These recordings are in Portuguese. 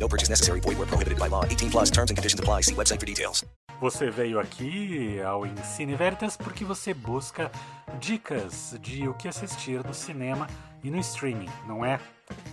No purchase necessary. Void where prohibited by law. 18 plus terms and conditions apply. See website for details. Você veio aqui ao Ensine Veritas porque você busca dicas de o que assistir no cinema e no streaming, não é?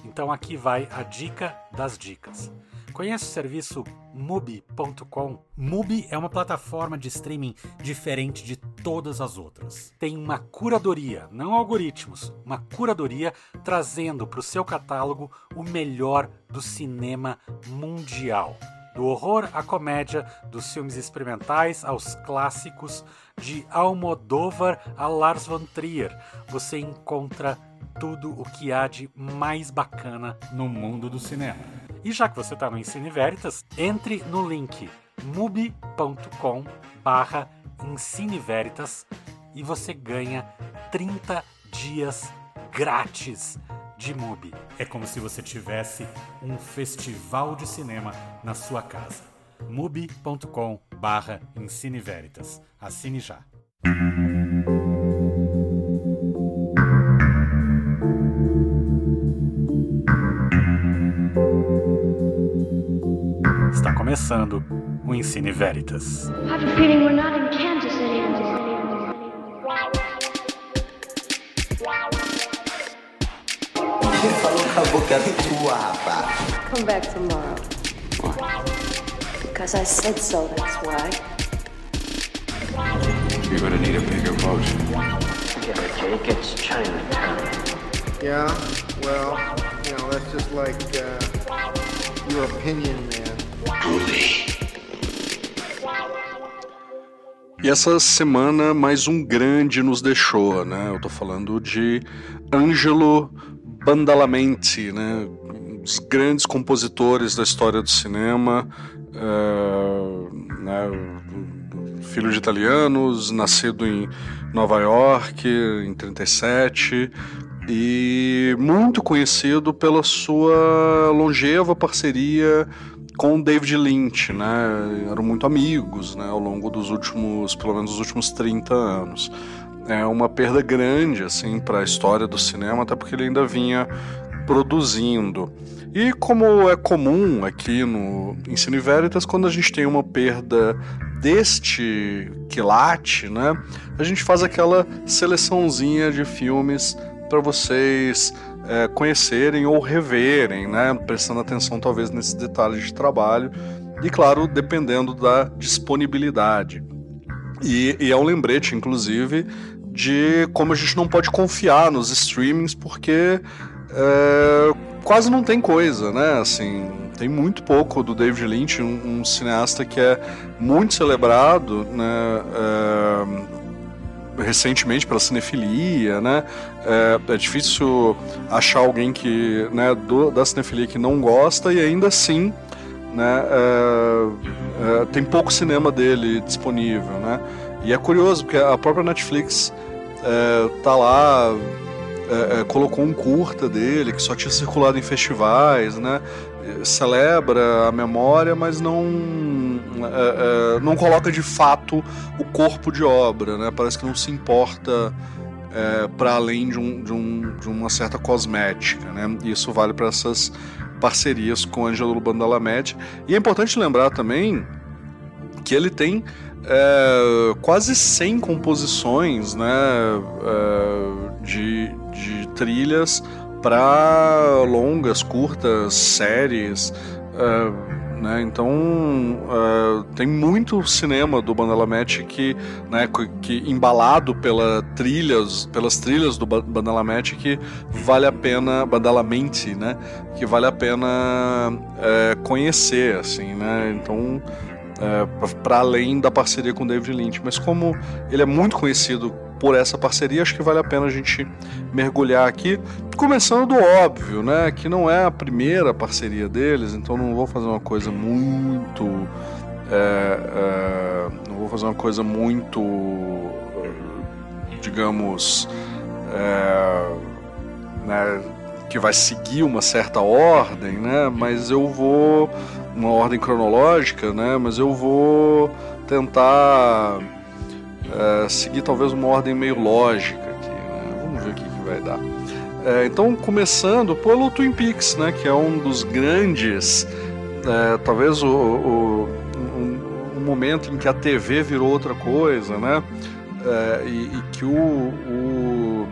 Então aqui vai a dica das dicas. Conhece o serviço Mubi.com? Mubi é uma plataforma de streaming diferente de todas as outras. Tem uma curadoria, não algoritmos, uma curadoria trazendo para o seu catálogo o melhor do cinema mundial. Do horror à comédia, dos filmes experimentais aos clássicos, de Almodóvar a Lars von Trier, você encontra tudo o que há de mais bacana no mundo do cinema. E já que você está no Ensine Veritas, entre no link mubi.com barra Veritas e você ganha 30 dias grátis de Mubi. É como se você tivesse um festival de cinema na sua casa. mubi.com barra Veritas. Assine já. Começando o Ensine Veritas. I've a feeling we're not in Kansas anymore. Falou com a boca tua, rapaz. Come back tomorrow. Because I said so, that's why. You're gonna need a bigger boat. Get it, Jake. It's Chinatown. Yeah, well, you know, that's just like uh, your opinion, man. E essa semana mais um grande nos deixou, né? Eu tô falando de Angelo Bandalamenti, né? Um dos grandes compositores da história do cinema, uh, né? filho de italianos, nascido em Nova York em 37 e muito conhecido pela sua longeva parceria com David Lynch, né? Eram muito amigos, né? Ao longo dos últimos, pelo menos os últimos 30 anos. É uma perda grande, assim, para a história do cinema, até porque ele ainda vinha produzindo. E como é comum aqui no Ensino Veritas, quando a gente tem uma perda deste quilate, né? A gente faz aquela seleçãozinha de filmes para vocês é, conhecerem ou reverem, né? Prestando atenção talvez nesses detalhes de trabalho e, claro, dependendo da disponibilidade. E, e é um lembrete, inclusive, de como a gente não pode confiar nos streamings porque é, quase não tem coisa, né? Assim, tem muito pouco do David Lynch, um, um cineasta que é muito celebrado, né? É, recentemente pela cinefilia, né? É, é, difícil achar alguém que, né, do, da cinefilia que não gosta e ainda assim, né, é, é, tem pouco cinema dele disponível, né? E é curioso porque a própria Netflix é, tá lá é, é, colocou um curta dele que só tinha circulado em festivais, né? Celebra a memória, mas não é, é, não coloca de fato o corpo de obra, né? Parece que não se importa é, para além de, um, de, um, de, uma certa cosmética, né? E isso vale para essas parcerias com Angelo Bandalamed. E é importante lembrar também que ele tem é, quase 100 composições né, é, de, de trilhas para longas, curtas, séries. É, né? Então uh, tem muito cinema do Bandalamete que, né, que embalado pela trilhas, pelas trilhas do Bandalamete que vale a pena Bandalamente, né? Que vale a pena uh, conhecer, assim, né? Então é, para além da parceria com David Lynch, mas como ele é muito conhecido por essa parceria, acho que vale a pena a gente mergulhar aqui, começando do óbvio, né, que não é a primeira parceria deles, então não vou fazer uma coisa muito é, é, não vou fazer uma coisa muito, digamos, é, né, que vai seguir uma certa ordem, né? Mas eu vou uma ordem cronológica, né? Mas eu vou tentar é, seguir talvez uma ordem meio lógica aqui, né? Vamos ver o que, que vai dar. É, então, começando pelo Twin Peaks, né? Que é um dos grandes, é, talvez o, o um, um, momento em que a TV virou outra coisa, né? E, e, que o, o,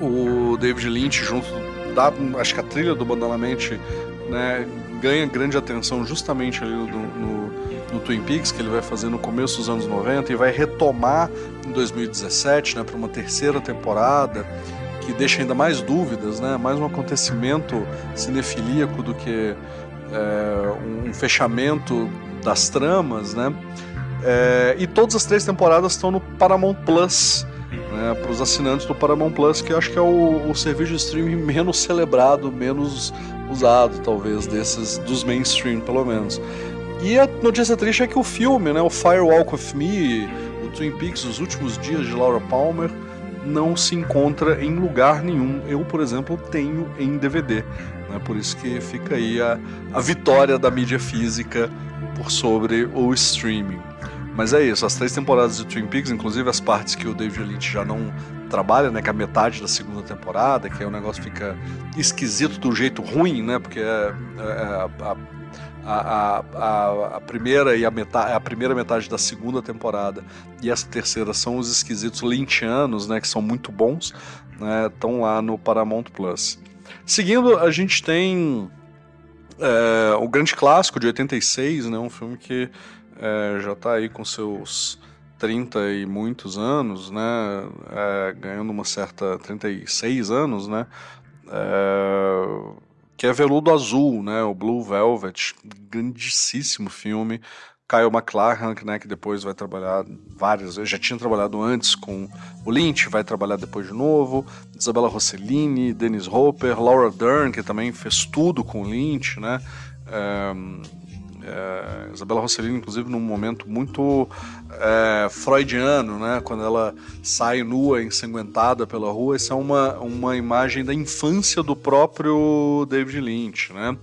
o David Lynch junto da, acho que a trilha do Bandalamente, né, ganha grande atenção justamente ali no, no, no, Twin Peaks, que ele vai fazer no começo dos anos 90 e vai retomar em 2017, né, para uma terceira temporada, que deixa ainda mais dúvidas, né, mais um acontecimento cinefilíaco do que é, um fechamento das tramas, né, é, e todas as três temporadas estão no Paramount Plus, né, para os assinantes do Paramount Plus, que acho que é o, o serviço de streaming menos celebrado, menos usado, talvez, desses dos mainstream, pelo menos. E a notícia triste é que o filme, né, o Firewalk with Me, o Twin Peaks, Os Últimos Dias de Laura Palmer, não se encontra em lugar nenhum. Eu, por exemplo, tenho em DVD. Né, por isso que fica aí a, a vitória da mídia física por sobre o streaming. Mas é isso, as três temporadas de Twin Peaks, inclusive as partes que o David Lynch já não trabalha, né, que é a metade da segunda temporada, que aí o negócio fica esquisito do jeito ruim, né, porque é, é a, a, a, a, primeira e a metade, a primeira metade da segunda temporada e essa terceira são os esquisitos lynchianos, né, que são muito bons, né, estão lá no Paramount Plus. Seguindo, a gente tem é, o grande clássico de 86, né, um filme que é, já está aí com seus 30 e muitos anos, né, é, ganhando uma certa 36 anos, né, é, que é Veludo Azul, né, o Blue Velvet, grandíssimo filme. Kyle MacLachlan, né, que depois vai trabalhar várias vezes, já tinha trabalhado antes com o Lynch, vai trabalhar depois de novo, Isabella Rossellini, Dennis Hopper, Laura Dern, que também fez tudo com o Lynch, né, é, é, Isabela Rossellini, inclusive, num momento muito é, freudiano, né? Quando ela sai nua, ensanguentada pela rua, isso é uma, uma imagem da infância do próprio David Lynch, né?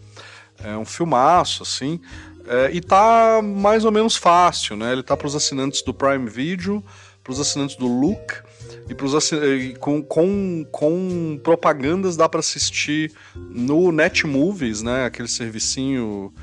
É um filmaço, assim, é, e tá mais ou menos fácil, né? Ele tá para os assinantes do Prime Video, para os assinantes do Look, e pros assin... com, com, com propagandas dá para assistir no Netmovies, né? Aquele servicinho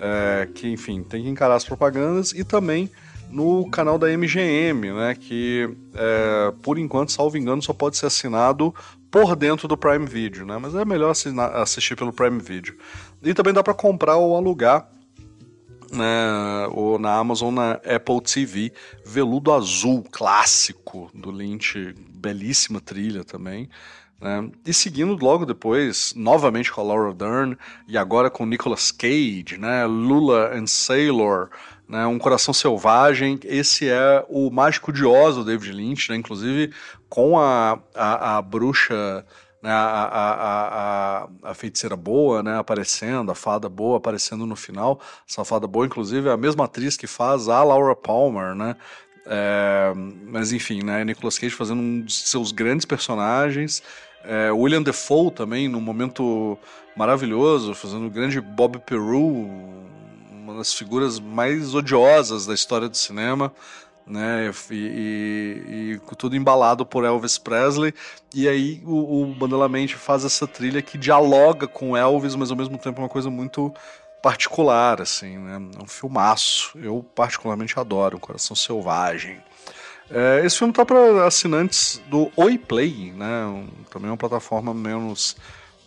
é, que, enfim, tem que encarar as propagandas e também no canal da MGM, né, que é, por enquanto, salvo engano, só pode ser assinado por dentro do Prime Video, né, mas é melhor assinar, assistir pelo Prime Video. E também dá para comprar ou alugar né, ou na Amazon, na Apple TV, Veludo Azul, clássico do Lynch, belíssima trilha também. Né? E seguindo logo depois, novamente com a Laura Dern, e agora com Nicolas Cage, né? Lula and Sailor, né? Um Coração Selvagem. Esse é o Mágico de Oz do David Lynch, né? inclusive com a, a, a bruxa. Né, a, a, a, feiticeira boa, né, aparecendo, a fada boa aparecendo no final. Essa fada boa, inclusive, é a mesma atriz que faz a Laura Palmer, né? É, mas enfim, né, Nicolas Cage fazendo um dos seus grandes personagens é, William Defoe também, num momento maravilhoso, fazendo o grande Bob Peru, uma das figuras mais odiosas da história do cinema. Né, e, e, e, tudo embalado por Elvis Presley, e aí o, o Bandelamente faz essa trilha que dialoga com Elvis, mas ao mesmo tempo é uma coisa muito particular, assim, né, é um filmaço, eu particularmente adoro, Coração Selvagem. É, esse filme tá para assinantes do Oi Play, né? Um, também é uma plataforma menos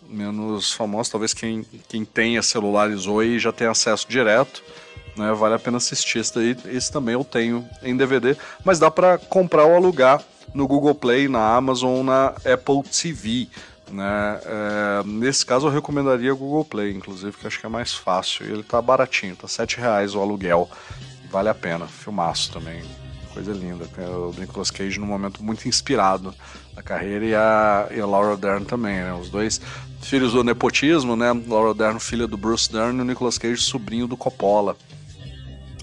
menos famosa, talvez quem, quem tenha celulares Oi já tenha acesso direto, né? Vale a pena assistir esse daí. Esse também eu tenho em DVD, mas dá para comprar ou alugar no Google Play, na Amazon, na Apple TV. Né? É, nesse caso eu recomendaria o Google Play, inclusive, que acho que é mais fácil. Ele tá baratinho, tá R$ reais o aluguel. Vale a pena. Filmaço também coisa linda. O Nicolas Cage num momento muito inspirado na carreira e a, e a Laura Dern também, né? Os dois filhos do nepotismo, né? Laura Dern, filha do Bruce Dern, e o Nicolas Cage, sobrinho do Coppola.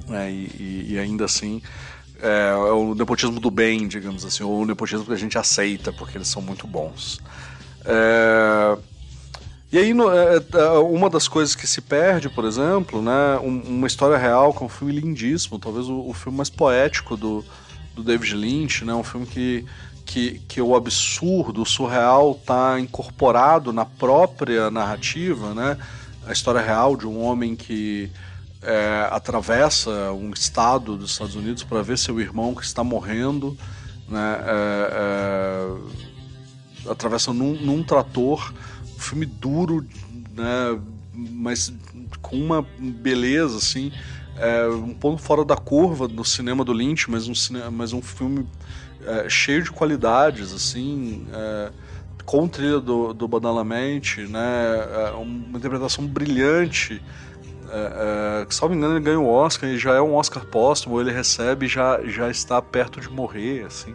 né, e, e, ainda assim é, é, o nepotismo do bem, digamos assim, ou o nepotismo que a gente aceita porque eles são muito bons. É, e aí, no, é, é, uma das coisas que se perde, por exemplo, né, uma história real, é um filme lindíssimo, talvez o, o filme mais poético do, do David Lynch, né, um filme que, que, que o absurdo, o surreal, está incorporado na própria narrativa, né, a história real de um homem que é, atravessa um estado dos Estados Unidos para ver seu irmão que está morrendo, né, é, é, atravessa num, num trator um filme duro, né? Mas com uma beleza, assim. É, um ponto fora da curva no cinema do Lynch, mas um, cinema, mas um filme é, cheio de qualidades, assim. É, com trilha do, do Badalamente, né? É, uma interpretação brilhante. É, é, que, salvo engano, ele ganha o Oscar e já é um Oscar póstumo, ele recebe já, já está perto de morrer, assim,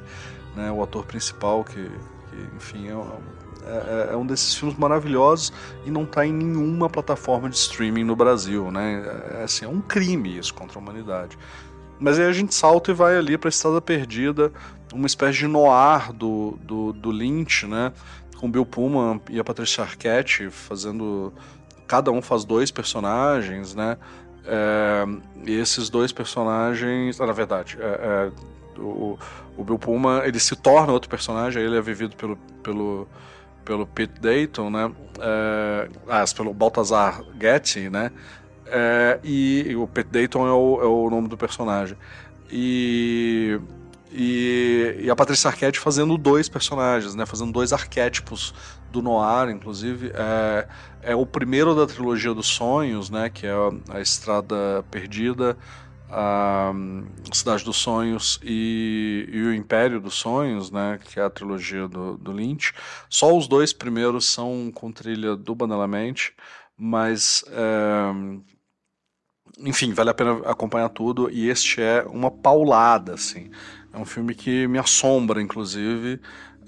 né? O ator principal que, que enfim, é, é, é, é, um desses filmes maravilhosos e não está em nenhuma plataforma de streaming no Brasil, né? É, assim, é um crime isso contra a humanidade. Mas aí a gente salta e vai ali para Estrada Perdida, uma espécie de noir do, do, do Lynch, né? Com Bill Pullman e a Patricia Arquette fazendo... Cada um faz dois personagens, né? É, e esses dois personagens... na verdade, é, é, o, o Bill Pullman, ele se torna outro personagem, ele é vivido pelo... pelo pelo Pete Dayton, né? É, ah, pelo Baltazar Getty, né? É, e, e, o Pete Dayton é o, é o nome do personagem. E, e, e, a Patrícia Arquette fazendo dois personagens, né? Fazendo dois arquétipos do noir, inclusive. É, é o primeiro da trilogia dos sonhos, né? Que é a, a Estrada Perdida, a Cidade dos Sonhos e, e, o Império dos Sonhos, né, que é a trilogia do, do Lynch. Só os dois primeiros são com trilha do Banalamente, mas é, enfim, vale a pena acompanhar tudo e este é uma paulada, assim. É um filme que me assombra, inclusive.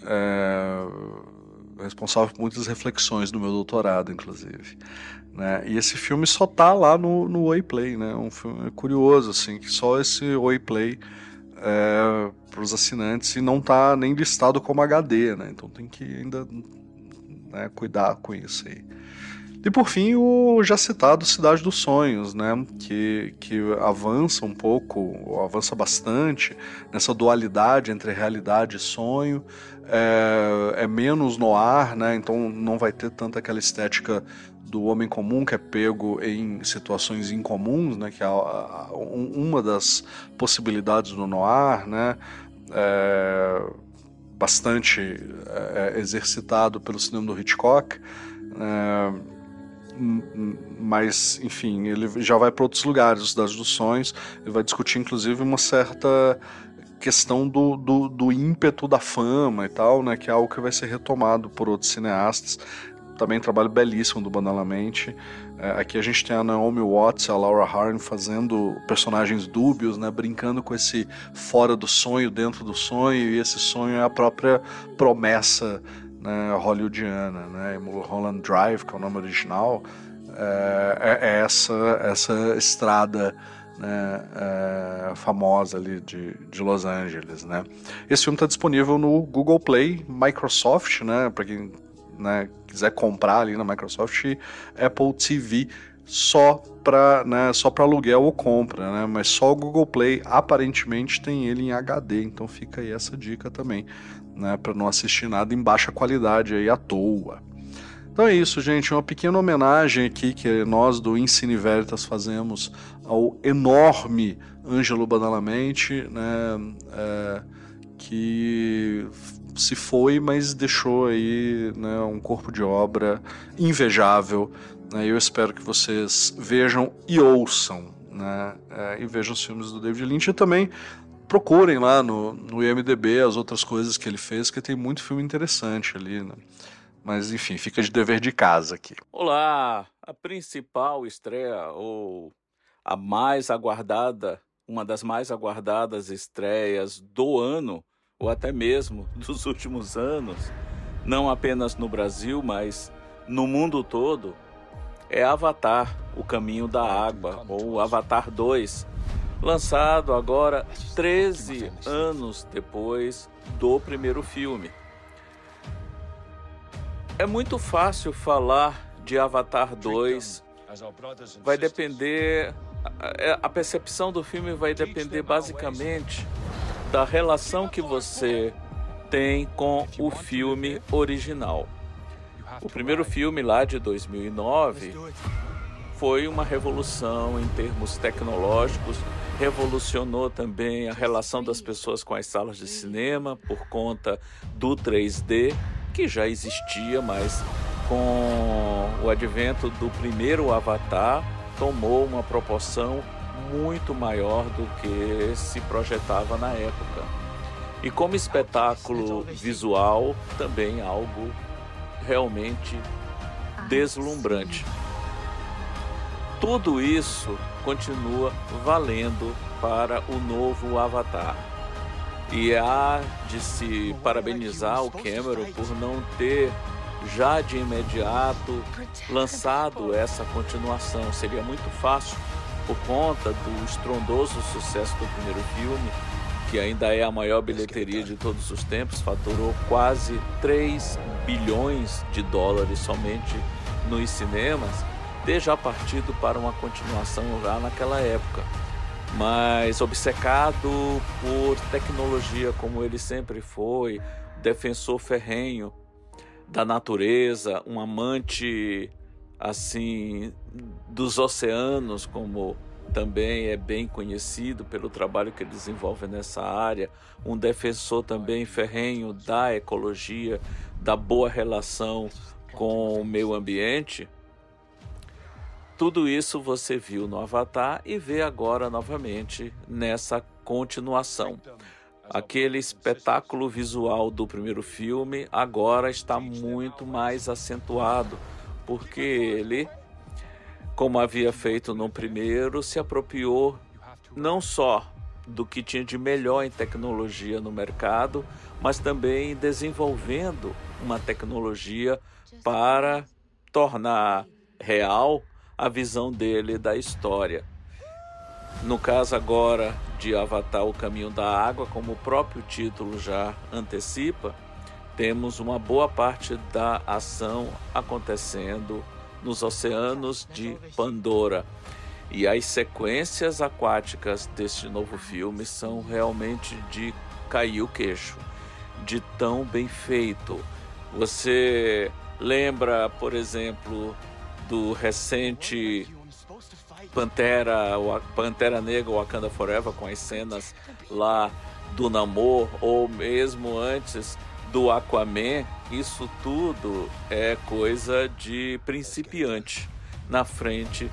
É, responsável por muitas reflexões do meu doutorado, inclusive. Né? E esse filme só tá lá no, no Oi Play, né? Um filme curioso, assim, que só esse Oi Play é, para os assinantes e não tá nem listado como HD, né? Então tem que ainda né, cuidar com isso aí. E por fim, o já citado Cidade dos Sonhos, né? Que, que avança um pouco, avança bastante nessa dualidade entre realidade e sonho. É, é menos no ar, né? Então não vai ter tanta aquela estética do homem comum que é pego em situações incomuns, né, que é uma das possibilidades do noir, né, é bastante é, exercitado pelo cinema do Hitchcock, é, mas enfim, ele já vai para outros lugares, Cidade dos ele vai discutir inclusive uma certa questão do, do, do, ímpeto da fama e tal, né, que é algo que vai ser retomado por outros cineastas também um trabalho belíssimo do Banalamente. É, aqui a gente tem a Naomi Watts a Laura Harn fazendo personagens dúbios, né, brincando com esse fora do sonho, dentro do sonho, e esse sonho é a própria promessa né, hollywoodiana. Né, Mulholland Drive, que é o nome original, é, é, é essa, essa estrada né, é, famosa ali de, de Los Angeles, né? Esse filme está disponível no Google Play, Microsoft, né? Para quem né, quiser comprar ali na Microsoft Apple TV só para né, só para aluguel ou compra, né? Mas só o Google Play aparentemente tem ele em HD, então fica aí essa dica também, né, para não assistir nada em baixa qualidade aí à toa. Então é isso, gente, uma pequena homenagem aqui que nós do Ensine Veritas fazemos ao enorme Ângelo Banalamente, né, é, que se foi, mas deixou aí né, um corpo de obra invejável. Né, eu espero que vocês vejam e ouçam, né, é, e vejam os filmes do David Lynch e também procurem lá no, no IMDB as outras coisas que ele fez, que tem muito filme interessante ali. Né? Mas enfim, fica de dever de casa aqui. Olá! A principal estreia, ou a mais aguardada, uma das mais aguardadas estreias do ano, ou até mesmo dos últimos anos, não apenas no Brasil, mas no mundo todo, é Avatar, o caminho da água, ou Avatar 2, lançado agora 13 anos depois do primeiro filme. É muito fácil falar de Avatar 2. Vai depender. A percepção do filme vai depender basicamente da relação que você tem com o filme original. O primeiro filme lá de 2009 foi uma revolução em termos tecnológicos, revolucionou também a relação das pessoas com as salas de cinema por conta do 3D, que já existia, mas com o advento do primeiro Avatar, tomou uma proporção muito maior do que se projetava na época. E como espetáculo visual, também algo realmente deslumbrante. Tudo isso continua valendo para o novo Avatar. E há de se parabenizar o Cameron por não ter já de imediato lançado essa continuação. Seria muito fácil por conta do estrondoso sucesso do primeiro filme, que ainda é a maior bilheteria de todos os tempos, faturou quase 3 bilhões de dólares somente nos cinemas, ter já partido para uma continuação já naquela época. Mas obcecado por tecnologia como ele sempre foi, defensor ferrenho da natureza, um amante assim dos oceanos, como também é bem conhecido pelo trabalho que ele desenvolve nessa área, um defensor também ferrenho da ecologia, da boa relação com o meio ambiente. Tudo isso você viu no Avatar e vê agora novamente nessa continuação. Aquele espetáculo visual do primeiro filme agora está muito mais acentuado, porque ele, como havia feito no primeiro, se apropriou não só do que tinha de melhor em tecnologia no mercado, mas também desenvolvendo uma tecnologia para tornar real a visão dele da história. No caso agora de Avatar: O Caminho da Água, como o próprio título já antecipa, temos uma boa parte da ação acontecendo nos oceanos de Pandora. E as sequências aquáticas deste novo filme são realmente de cair o queixo, de tão bem feito. Você lembra, por exemplo, do recente Pantera, Pantera Negra Wakanda Forever com as cenas lá do Namor ou mesmo antes do Aquaman, isso tudo é coisa de principiante na frente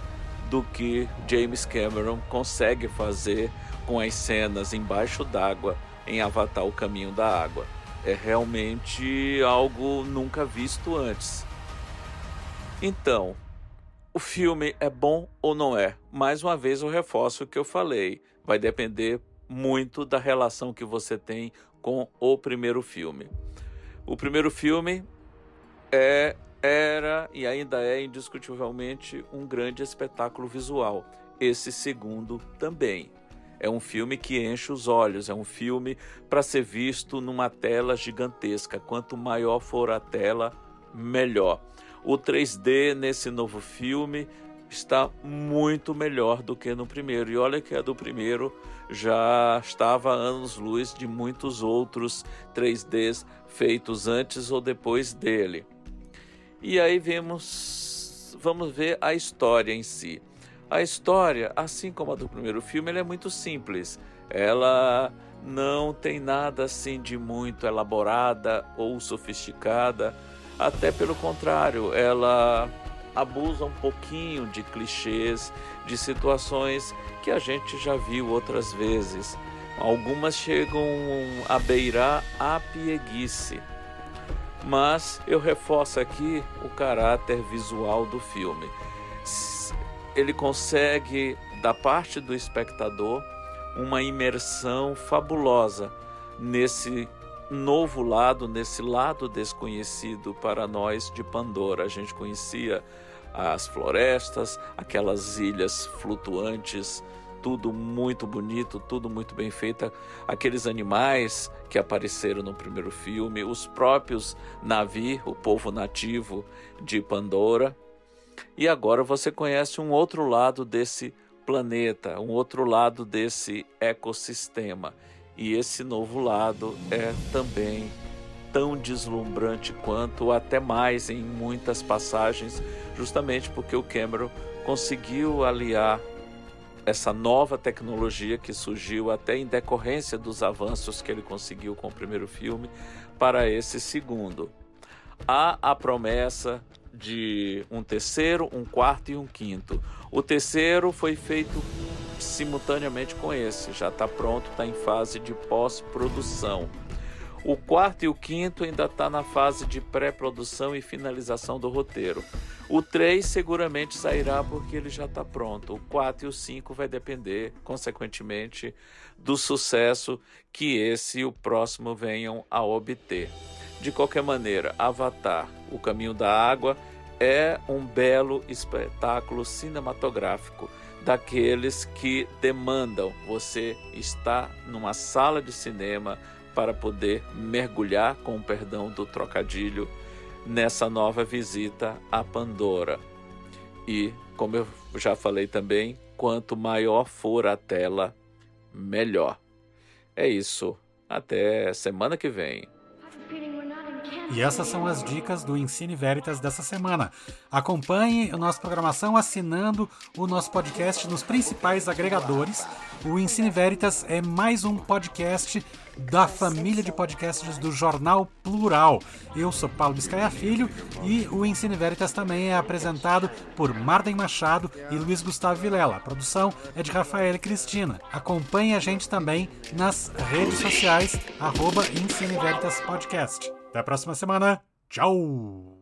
do que James Cameron consegue fazer com as cenas embaixo d'água em Avatar O Caminho da Água. É realmente algo nunca visto antes. Então, o filme é bom ou não é? Mais uma vez eu reforço o que eu falei. Vai depender muito da relação que você tem com o primeiro filme. O primeiro filme é, era e ainda é indiscutivelmente um grande espetáculo visual. Esse segundo também. É um filme que enche os olhos, é um filme para ser visto numa tela gigantesca. Quanto maior for a tela, melhor. O 3D nesse novo filme está muito melhor do que no primeiro. E olha que a do primeiro já estava anos-luz de muitos outros 3Ds feitos antes ou depois dele. E aí vemos, vamos ver a história em si. A história, assim como a do primeiro filme, ela é muito simples. Ela não tem nada assim de muito elaborada ou sofisticada até pelo contrário, ela abusa um pouquinho de clichês, de situações que a gente já viu outras vezes. Algumas chegam a beirar a pieguice. Mas eu reforço aqui o caráter visual do filme. Ele consegue, da parte do espectador, uma imersão fabulosa nesse novo lado, nesse lado desconhecido para nós de Pandora. A gente conhecia as florestas, aquelas ilhas flutuantes tudo muito bonito, tudo muito bem feito. Aqueles animais que apareceram no primeiro filme, os próprios Navi, o povo nativo de Pandora. E agora você conhece um outro lado desse planeta, um outro lado desse ecossistema. E esse novo lado é também tão deslumbrante quanto, até mais em muitas passagens, justamente porque o Cameron conseguiu aliar essa nova tecnologia que surgiu até em decorrência dos avanços que ele conseguiu com o primeiro filme para esse segundo. Há a promessa de um terceiro, um quarto e um quinto. O terceiro foi feito simultaneamente com esse, já está pronto, está em fase de pós-produção. O quarto e o quinto ainda está na fase de pré-produção e finalização do roteiro. O 3 seguramente sairá porque ele já está pronto. O 4 e o 5 vai depender, consequentemente, do sucesso que esse e o próximo venham a obter. De qualquer maneira, Avatar, O Caminho da Água, é um belo espetáculo cinematográfico daqueles que demandam você estar numa sala de cinema para poder mergulhar, com o perdão do trocadilho, nessa nova visita a Pandora. E, como eu já falei também, quanto maior for a tela, melhor. É isso. Até semana que vem. E essas são as dicas do Ensine Veritas dessa semana. Acompanhe a nossa programação assinando o nosso podcast nos principais agregadores. O Ensine Veritas é mais um podcast da família de podcasts do Jornal Plural. Eu sou Paulo Biscaia Filho e o Ensine Veritas também é apresentado por Marden Machado e Luiz Gustavo Vilela. A produção é de Rafael e Cristina. Acompanhe a gente também nas redes sociais, arroba Ensine Veritas Podcast. Até a próxima semana. Tchau!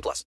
18 plus.